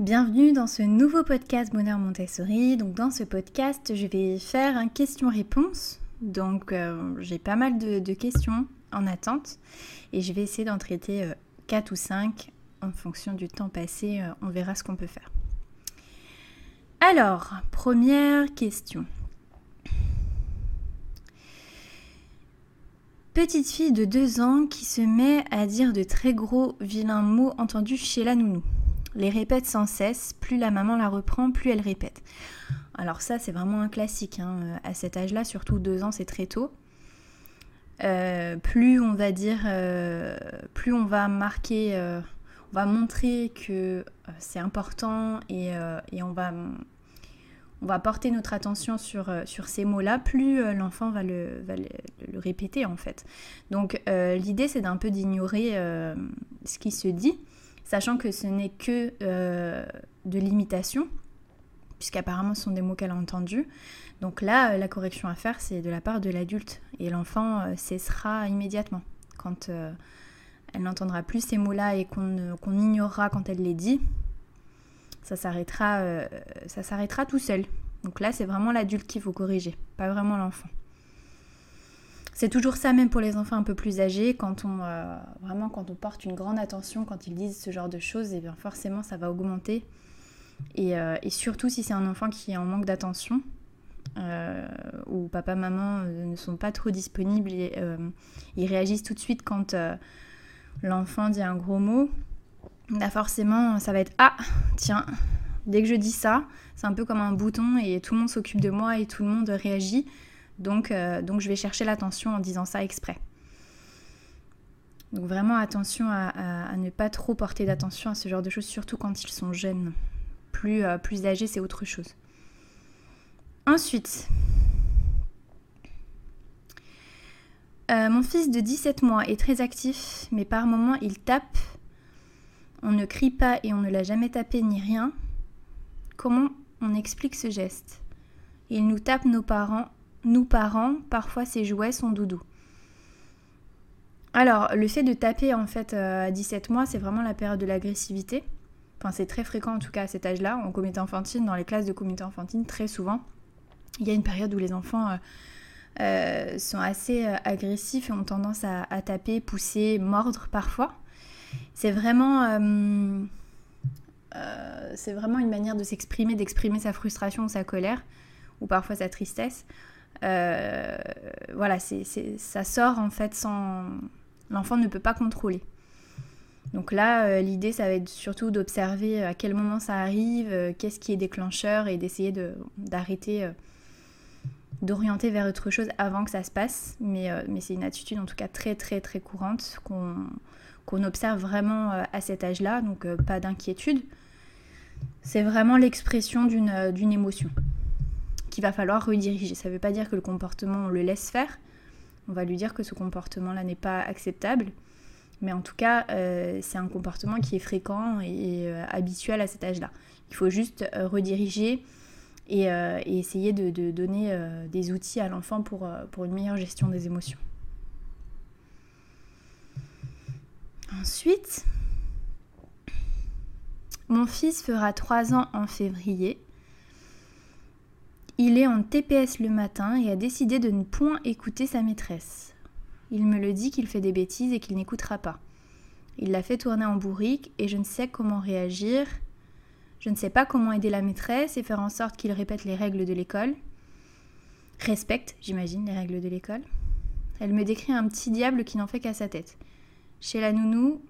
Bienvenue dans ce nouveau podcast Bonheur Montessori. Donc dans ce podcast, je vais faire un question-réponse. Donc euh, j'ai pas mal de, questions en attente et je vais essayer d'en traiter 4 euh, ou 5 en fonction du temps passé. Euh, on verra ce qu'on peut faire. Alors, première question. Petite fille de 2 ans qui se met à dire de très gros vilains mots entendus chez la nounou les répète sans cesse, plus la maman la reprend, plus elle répète. Alors ça, c'est vraiment un classique. Hein. À cet âge-là, surtout deux ans, c'est très tôt. Euh, plus on va dire, euh, plus on va marquer, euh, on va montrer que c'est important et, on, va, porter notre attention sur, ces mots-là, plus l'enfant va, le, va le, répéter en fait. Donc l'idée c'est d'un peu d'ignorer ce qui se dit sachant que ce n'est que euh, de l'imitation, puisqu'apparemment ce sont des mots qu'elle a entendus. Donc là, euh, la correction à faire, c'est de la part de l'adulte, et l'enfant euh, cessera immédiatement quand elle n'entendra plus ces mots-là et qu'on ignorera quand elle les dit. Ça s'arrêtera, ça s'arrêtera tout seul. Donc là, c'est vraiment l'adulte qu'il faut corriger, pas vraiment l'enfant. C'est toujours ça même pour les enfants un peu plus âgés, quand on euh, vraiment quand on porte une grande attention, quand ils disent ce genre de choses, et eh bien forcément ça va augmenter. Euh, et, surtout si c'est un enfant qui est en manque d'attention, euh, où papa, maman ne sont pas trop disponibles, et, ils réagissent tout de suite quand l'enfant dit un gros mot, là forcément ça va être ah tiens dès que je dis ça, c'est un peu comme un bouton et tout le monde s'occupe de moi et tout le monde réagit. Donc, euh, donc je vais chercher l'attention en disant ça exprès. Donc vraiment attention à, ne pas trop porter d'attention à ce genre de choses, surtout quand ils sont jeunes. Plus, euh, âgés, c'est autre chose. Ensuite, euh, mon fils de 17 mois est très actif, mais par moments il tape. On ne crie pas et on ne l'a jamais tapé ni rien. Comment on explique ce geste? Il nous tape nos parents nous parents, parfois ces jouets sont doudous. Alors, le fait de taper en fait euh, à 17 mois, c'est vraiment la période de l'agressivité. Enfin, c'est très fréquent en tout cas à cet âge-là, en comité enfantine, dans les classes de comité enfantine, très souvent. Il y a une période où les enfants euh, euh, sont assez agressifs et ont tendance à, taper, pousser, mordre parfois. C'est vraiment, c'est vraiment une manière de s'exprimer, d'exprimer sa frustration sa colère, ou parfois sa tristesse. Euh, voilà, ça sort en fait sans... L'enfant ne peut pas contrôler. Donc là, euh, l'idée, ça va être surtout d'observer euh, à quel moment ça arrive, qu'est-ce qui est déclencheur et d'essayer d'arrêter, d'orienter vers autre chose avant que ça se passe. Mais, mais c'est une attitude en tout cas très très très courante qu'on qu'on observe vraiment à cet âge-là, donc pas d'inquiétude. C'est vraiment l'expression d'une émotion qu'il va falloir rediriger. Ça ne veut pas dire que le comportement, on le laisse faire. On va lui dire que ce comportement-là n'est pas acceptable. Mais en tout cas, euh, c'est un comportement qui est fréquent et, euh, habituel à cet âge-là. Il faut juste euh, rediriger et, essayer de, donner des outils à l'enfant pour, pour une meilleure gestion des émotions. Ensuite, mon fils fera 3 ans en février il est en TPS le matin et a décidé de ne point écouter sa maîtresse. Il me le dit qu'il fait des bêtises et qu'il n'écoutera pas. Il l'a fait tourner en bourrique et je ne sais comment réagir. Je ne sais pas comment aider la maîtresse et faire en sorte qu'il répète les règles de l'école. Respecte, j'imagine, les règles de l'école. Elle me décrit un petit diable qui n'en fait qu'à sa tête. Chez la nounou,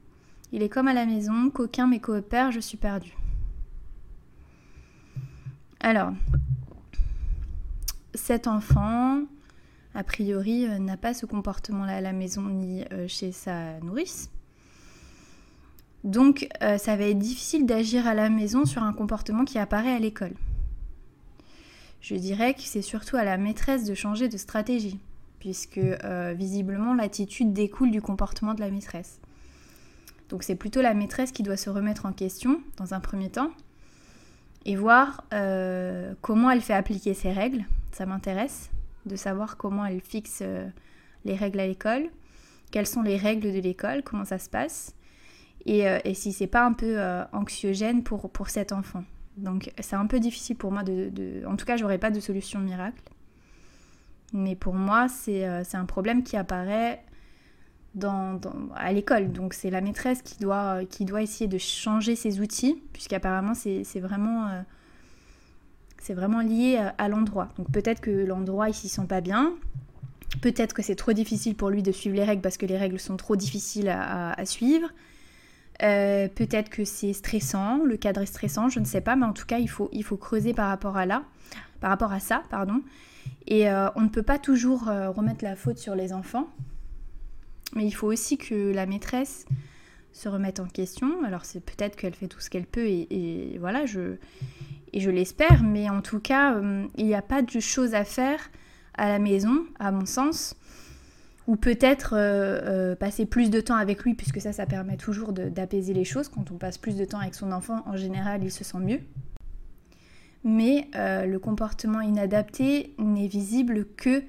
il est comme à la maison, qu'aucun mes coopère, je suis perdue. Alors, cet enfant, a priori, euh, n'a pas ce comportement-là à la maison ni euh, chez sa nourrice. Donc, euh, ça va être difficile d'agir à la maison sur un comportement qui apparaît à l'école. Je dirais que c'est surtout à la maîtresse de changer de stratégie, puisque visiblement l'attitude découle du comportement de la maîtresse. Donc c'est plutôt la maîtresse qui doit se remettre en question dans un premier temps et voir comment elle fait appliquer ses règles, ça m'intéresse de savoir comment elle fixe euh, les règles à l'école, quelles sont les règles de l'école, comment ça se passe. et, euh, et si c'est pas un peu anxiogène pour, pour cet enfant. Donc c'est un peu difficile pour moi de... En tout cas, j'aurais pas de solution miracle. Mais pour moi, c'est un problème qui apparaît à l'école. Donc c'est la maîtresse qui doit, qui doit essayer de changer ses outils, puisqu'apparemment c'est vraiment, euh, c'est vraiment lié à, l'endroit. Donc peut-être que l'endroit il s'y sent pas bien, peut-être que c'est trop difficile pour lui de suivre les règles parce que les règles sont trop difficiles à, suivre. Euh, peut-être que c'est stressant, le cadre est stressant, je ne sais pas, mais en tout cas il faut, il faut creuser par rapport à là, par rapport à ça, pardon. Et euh, on ne peut pas toujours remettre la faute sur les enfants, mais il faut aussi que la maîtresse se remette en question. Alors c'est peut-être qu'elle fait tout ce qu'elle peut et, voilà, je, et je l'espère, mais en tout cas, euh, il n'y a pas de choses à faire à la maison, à mon sens, ou peut-être euh, euh, passer plus de temps avec lui, puisque ça, ça permet toujours d'apaiser les choses. Quand on passe plus de temps avec son enfant, en général, il se sent mieux. Mais le comportement inadapté n'est visible que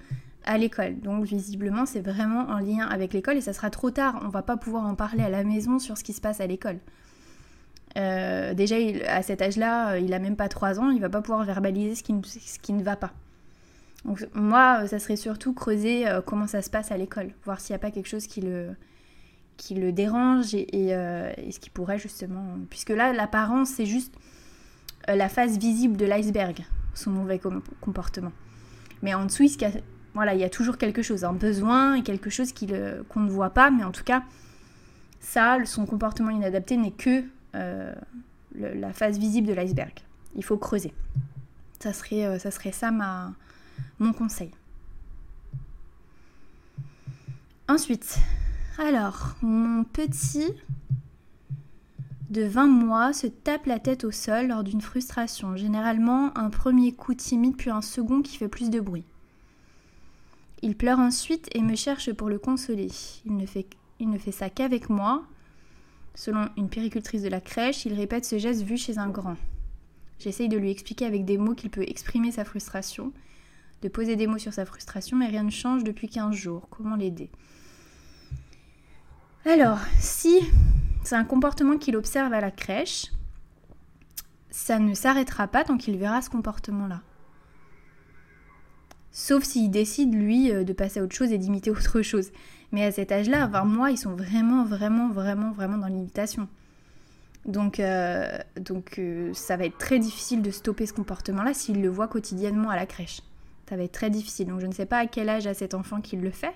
à l'école. Donc visiblement, c'est vraiment en lien avec l'école et ça sera trop tard. On va pas pouvoir en parler à la maison sur ce qui se passe à l'école. Euh, déjà, à cet âge-là, euh, il a même pas 3 ans, il va pas pouvoir verbaliser ce qui, ne va pas. Donc moi, ça serait surtout creuser euh, comment ça se passe à l'école, voir s'il n'y a pas quelque chose qui le, dérange et, ce qui pourrait justement... Puisque là, l'apparence, c'est juste la face visible de l'iceberg, son mauvais comportement. Mais en dessous, il y a toujours quelque chose, un besoin et quelque chose qu'on ne voit pas, mais en tout cas, ça, son comportement inadapté n'est que euh, la face visible de l'iceberg. Il faut creuser. Ça serait, euh, ça, mon conseil. Ensuite, alors, mon petit de 20 mois se tape la tête au sol lors d'une frustration. Généralement, un premier coup timide, puis un second qui fait plus de bruit. Il pleure ensuite et me cherche pour le consoler. Il ne fait ça qu'avec moi. Selon une péricultrice de la crèche, il répète ce geste vu chez un grand. J'essaye de lui expliquer avec des mots qu'il peut exprimer sa frustration, de poser des mots sur sa frustration, mais rien ne change depuis 15 jours. Comment l'aider? Alors, si c'est un comportement qu'il observe à la crèche, ça ne s'arrêtera pas tant qu'il verra ce comportement-là. Sauf s'il décide, lui, euh, de passer à autre chose et d'imiter autre chose. Mais à cet âge-là, à 20 mois, ils sont vraiment, vraiment, vraiment, vraiment dans l'imitation. Donc, euh, donc euh, ça va être très difficile de stopper ce comportement-là s'il le voit quotidiennement à la crèche. Ça va être très difficile. Donc je ne sais pas à quel âge a cet enfant qu'il le fait.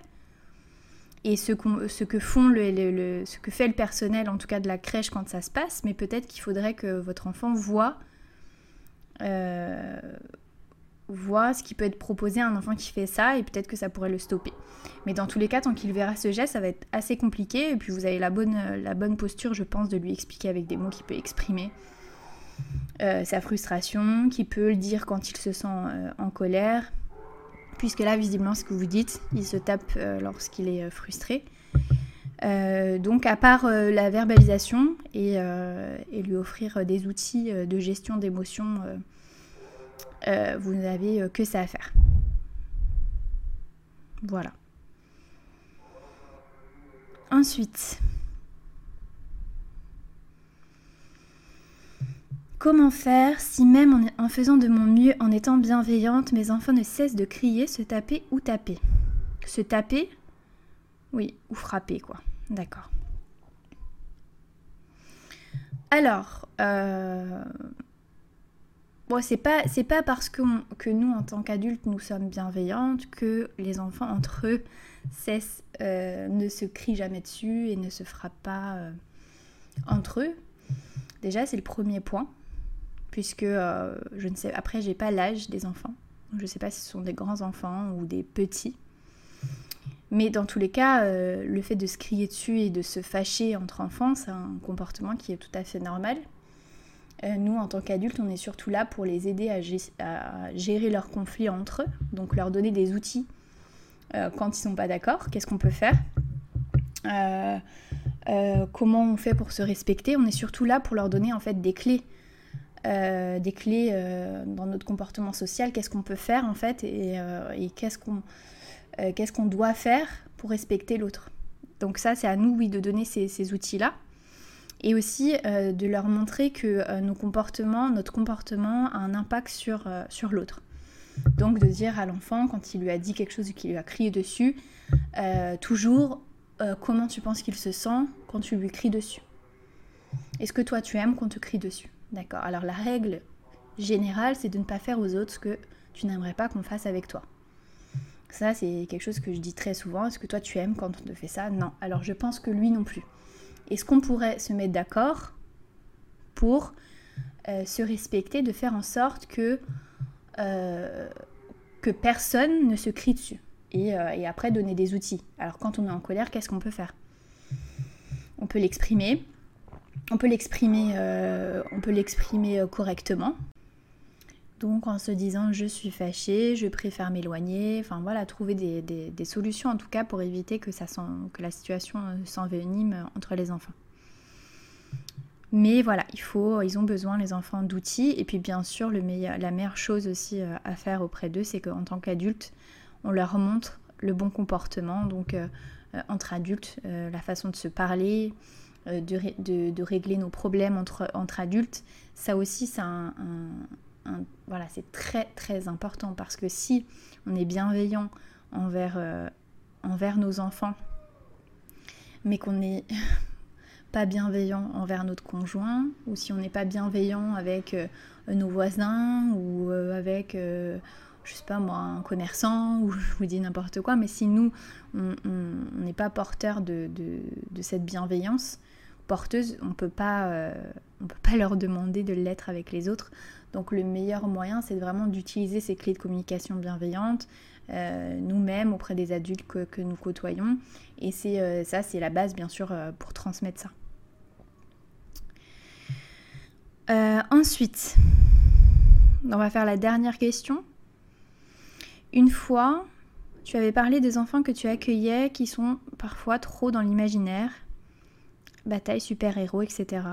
Et ce, ce, que font le, ce que fait le personnel, en tout cas de la crèche quand ça se passe, mais peut-être qu'il faudrait que votre enfant voit voit ce qui peut être proposé à un enfant qui fait ça et peut-être que ça pourrait le stopper. Mais dans tous les cas, tant qu'il verra ce geste, ça va être assez compliqué et puis vous avez la bonne, bonne posture, je pense, de lui expliquer avec des mots qu'il peut exprimer euh, sa frustration, qui peut le dire quand il se sent euh, en colère, puisque là, visiblement, ce que vous dites, il se tape euh, lorsqu'il est frustré. donc, à part la verbalisation et, et, lui offrir des outils de gestion d'émotions euh, vous n'avez euh, que ça à faire. Voilà. Ensuite, comment faire si même en, faisant de mon mieux, en étant bienveillante, mes enfants ne cessent de crier, se taper ou taper? Se taper? Oui, ou frapper, quoi. D'accord. Alors, euh, Bon, c'est pas, pas parce que, que nous, en tant qu'adultes, nous sommes bienveillantes que les enfants entre eux cessent, euh, ne se crient jamais dessus et ne se frappent pas euh, entre eux. Déjà, c'est le premier point, puisque euh, je ne sais, après, j'ai pas l'âge des enfants. Je ne sais pas si ce sont des grands enfants ou des petits. Mais dans tous les cas, le fait de se crier dessus et de se fâcher entre enfants, c'est un comportement qui est tout à fait normal euh, nous, en tant qu'adultes, on est surtout là pour les aider à, gérer leurs conflits entre eux, donc leur donner des outils euh, quand ils sont pas d'accord, qu'est-ce qu'on peut faire, euh, comment on fait pour se respecter. On est surtout là pour leur donner en fait des clés, des clés dans notre comportement social, qu'est-ce qu'on peut faire en fait et, qu'est-ce qu'on doit faire pour respecter l'autre. Donc ça, c'est à nous, oui, de donner ces outils-là. Et aussi de leur montrer que nos comportements, notre comportement a un impact sur, sur l'autre. Donc de dire à l'enfant, quand il lui a dit quelque chose et qu'il lui a crié dessus, toujours comment tu penses qu'il se sent quand tu lui cries dessus? Est-ce que toi tu aimes qu'on te crie dessus? D'accord. Alors la règle générale, c'est de ne pas faire aux autres ce que tu n'aimerais pas qu'on fasse avec toi. Ça, c'est quelque chose que je dis très souvent. Est-ce que toi tu aimes quand on te fait ça? Non. Alors je pense que lui non plus. Est-ce qu'on pourrait se mettre d'accord pour euh, se respecter, de faire en sorte que, euh, personne ne se crie dessus euh, et après donner des outils? Alors quand on est en colère, qu'est-ce qu'on peut faire? On peut l'exprimer, on peut l'exprimer, on peut l'exprimer correctement. Donc en se disant je suis fâchée, je préfère m'éloigner, enfin voilà, trouver des, solutions en tout cas pour éviter que, ça que la situation euh, s'envenime entre les enfants. Mais voilà, il faut, ils ont besoin les enfants d'outils. Et puis bien sûr le la meilleure chose aussi à faire auprès d'eux, c'est qu'en tant qu'adultes, on leur montre le bon comportement, donc entre adultes, la façon de se parler, euh, de, régler nos problèmes entre, entre adultes, ça aussi, c'est un, voilà, c'est très très important parce que si on est bienveillant envers, euh, envers nos enfants, mais qu'on n'est pas bienveillant envers notre conjoint, ou si on n'est pas bienveillant avec euh, nos voisins, ou avec, je sais pas moi, un commerçant, ou je vous dis n'importe quoi, mais si nous, on n'est pas porteur de, de, cette bienveillance, porteuses, on peut euh, peut pas leur demander de l'être avec les autres. Donc le meilleur moyen, c'est vraiment d'utiliser ces clés de communication bienveillantes, euh, nous-mêmes auprès des adultes que, nous côtoyons. Et c'est euh, ça, c'est la base bien sûr pour transmettre ça. ensuite, on va faire la dernière question. Une fois, tu avais parlé des enfants que tu accueillais qui sont parfois trop dans l'imaginaire bataille, super-héros, etc.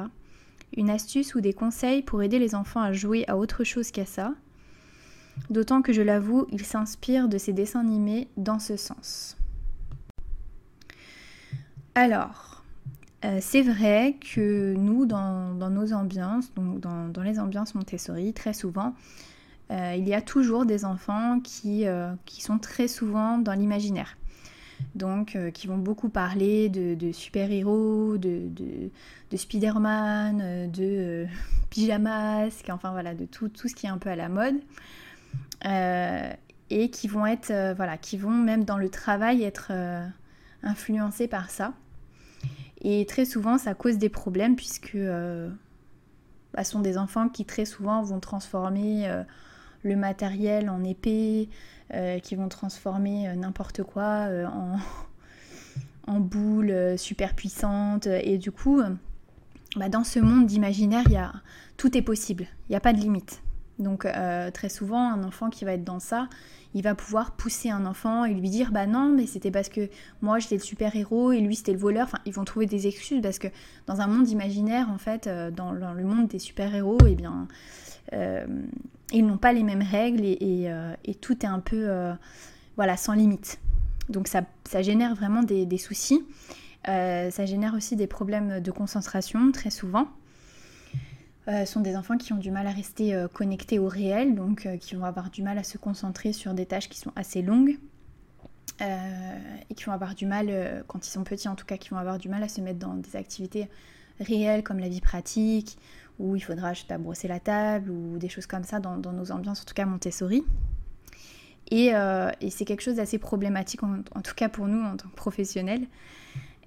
Une astuce ou des conseils pour aider les enfants à jouer à autre chose qu'à ça. D'autant que je l'avoue, ils s'inspirent de ces dessins animés dans ce sens. Alors, euh, c'est vrai que nous, dans, nos ambiances, donc dans, les ambiances Montessori, très souvent, euh, il y a toujours des enfants qui, euh, qui sont très souvent dans l'imaginaire donc euh, qui vont beaucoup parler de, super-héros, de, de, Spider-Man, euh, de euh, pyjamas, enfin voilà, de tout, ce qui est un peu à la mode. et qui vont être, voilà, qui vont même dans le travail être influencés par ça. Et très souvent, ça cause des problèmes puisque bah, sont des enfants qui très souvent vont transformer le matériel en épée, euh, qui vont transformer euh, n'importe quoi euh, en, en boule super puissante. Et du coup, bah, dans ce monde d'imaginaire, tout est possible, il n'y a pas de limite. Donc très souvent, un enfant qui va être dans ça, il va pouvoir pousser un enfant et lui dire bah non mais c'était parce que moi j'étais le super héros et lui c'était le voleur enfin ils vont trouver des excuses parce que dans un monde imaginaire en fait dans, le monde des super héros eh bien ils n'ont pas les mêmes règles et, euh, tout est un peu euh, voilà, sans limite. Donc ça, génère vraiment des, soucis. Euh, ça génère aussi des problèmes de concentration très souvent. Ce sont des enfants qui ont du mal à rester connectés au réel, donc qui vont avoir du mal à se concentrer sur des tâches qui sont assez longues. et qui vont avoir du mal, quand ils sont petits en tout cas, qui vont avoir du mal à se mettre dans des activités réelles comme la vie pratique où il faudra, sais pas, brosser la table ou des choses comme ça dans, nos ambiances, en tout cas Montessori. Euh, et, c'est quelque chose d'assez problématique, en, tout cas pour nous en tant que professionnels.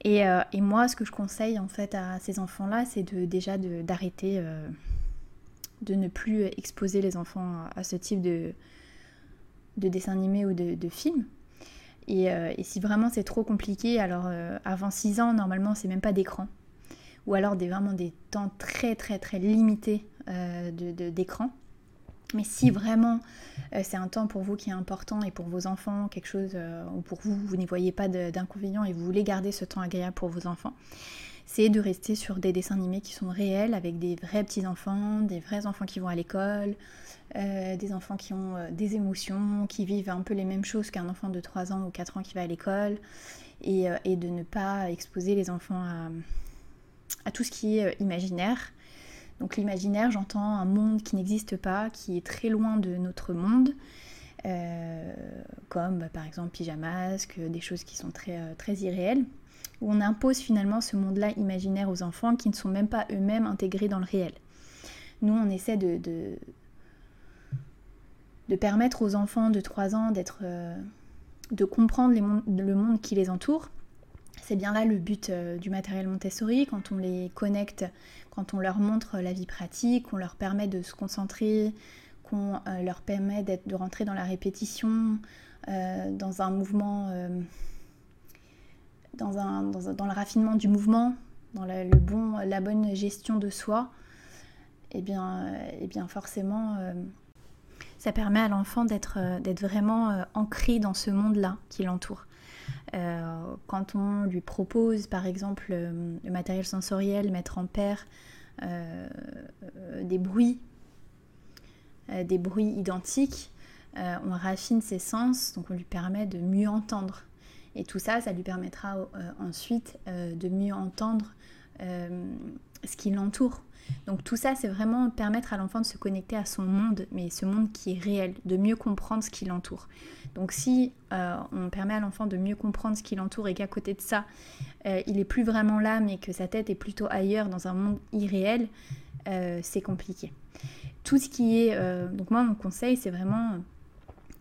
Euh, et, moi, ce que je conseille en fait à ces enfants-là, c'est déjà d'arrêter euh, de, ne plus exposer les enfants à, ce type de, de dessin animé ou de, film. Et, et, si vraiment c'est trop compliqué, alors avant 6 ans, normalement, c'est même pas d'écran ou alors des, vraiment des temps très très très limités euh, d'écran. Mais si vraiment euh, c'est un temps pour vous qui est important et pour vos enfants, quelque chose, euh, ou pour vous, vous n'y voyez pas d'inconvénient et vous voulez garder ce temps agréable pour vos enfants, c'est de rester sur des dessins animés qui sont réels, avec des vrais petits-enfants, des vrais enfants qui vont à l'école, des enfants qui ont des émotions, qui vivent un peu les mêmes choses qu'un enfant de 3 ans ou 4 ans qui va à l'école, et, de ne pas exposer les enfants à tout ce qui est imaginaire. Donc l'imaginaire, j'entends un monde qui n'existe pas, qui est très loin de notre monde, comme bah, par exemple pyjamasque, des choses qui sont très, très irréelles, où on impose finalement ce monde-là imaginaire aux enfants qui ne sont même pas eux-mêmes intégrés dans le réel. Nous, on essaie de, de, permettre aux enfants de 3 ans d'être, euh, de comprendre le monde qui les entoure. C'est bien là le but euh, du matériel Montessori, quand on les connecte, quand on leur montre la vie pratique, qu'on leur permet de se concentrer, qu'on euh, leur permet de rentrer dans la répétition, dans un mouvement, dans, le raffinement du mouvement, dans la bonne gestion de soi et eh eh bien forcément, euh, ça permet à l'enfant d'être euh, vraiment euh, ancré dans ce monde-là qui l'entoure. Quand on lui propose, par exemple, le matériel sensoriel, mettre en paire des bruits, des bruits identiques, on raffine ses sens, donc on lui permet de mieux entendre. Et tout ça, ça lui permettra ensuite de mieux entendre ce qui l'entoure. Donc tout ça, c'est vraiment permettre à l'enfant de se connecter à son monde, mais ce monde qui est réel, de mieux comprendre ce qui l'entoure. Donc si euh, on permet à l'enfant de mieux comprendre ce qui l'entoure et qu'à côté de ça, euh, il est plus vraiment là, mais que sa tête est plutôt ailleurs dans un monde irréel, euh, c'est compliqué. Tout ce qui est... donc moi, mon conseil, c'est vraiment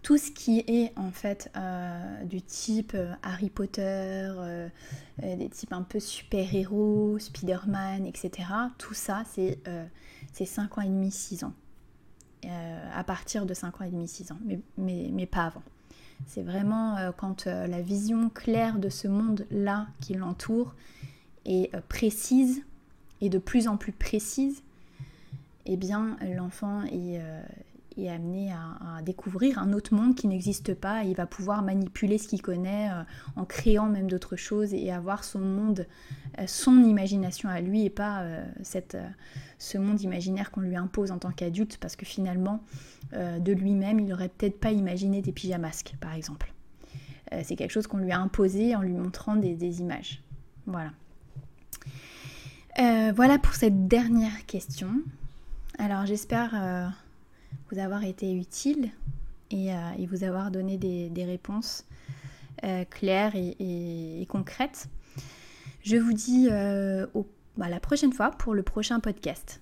tout ce qui est en fait euh, du type euh, Harry Potter, euh, des types un peu super-héros, Spider-Man, etc. Tout ça, c'est 5 ans et demi, 6 ans. à partir de 5 ans et demi, 6 ans, mais, mais, mais pas avant. C'est vraiment quand la vision claire de ce monde-là qui l'entoure est précise et de plus en plus précise, eh bien l'enfant est, est amené à, découvrir un autre monde qui n'existe pas. il va pouvoir manipuler ce qu'il connaît euh, en créant même d'autres choses et avoir son monde, euh, son imagination à lui et pas euh, cette, ce monde imaginaire qu'on lui impose en tant qu'adulte parce que finalement, de lui-même, il n'aurait peut-être pas imaginé des pyjamasques, par exemple. C'est quelque chose qu'on lui a imposé en lui montrant des images. Voilà. voilà pour cette dernière question. Alors j'espère vous avoir été utile et, euh, vous avoir donné des, réponses euh, claires et, concrètes. Je vous dis euh, à la prochaine fois pour le prochain podcast.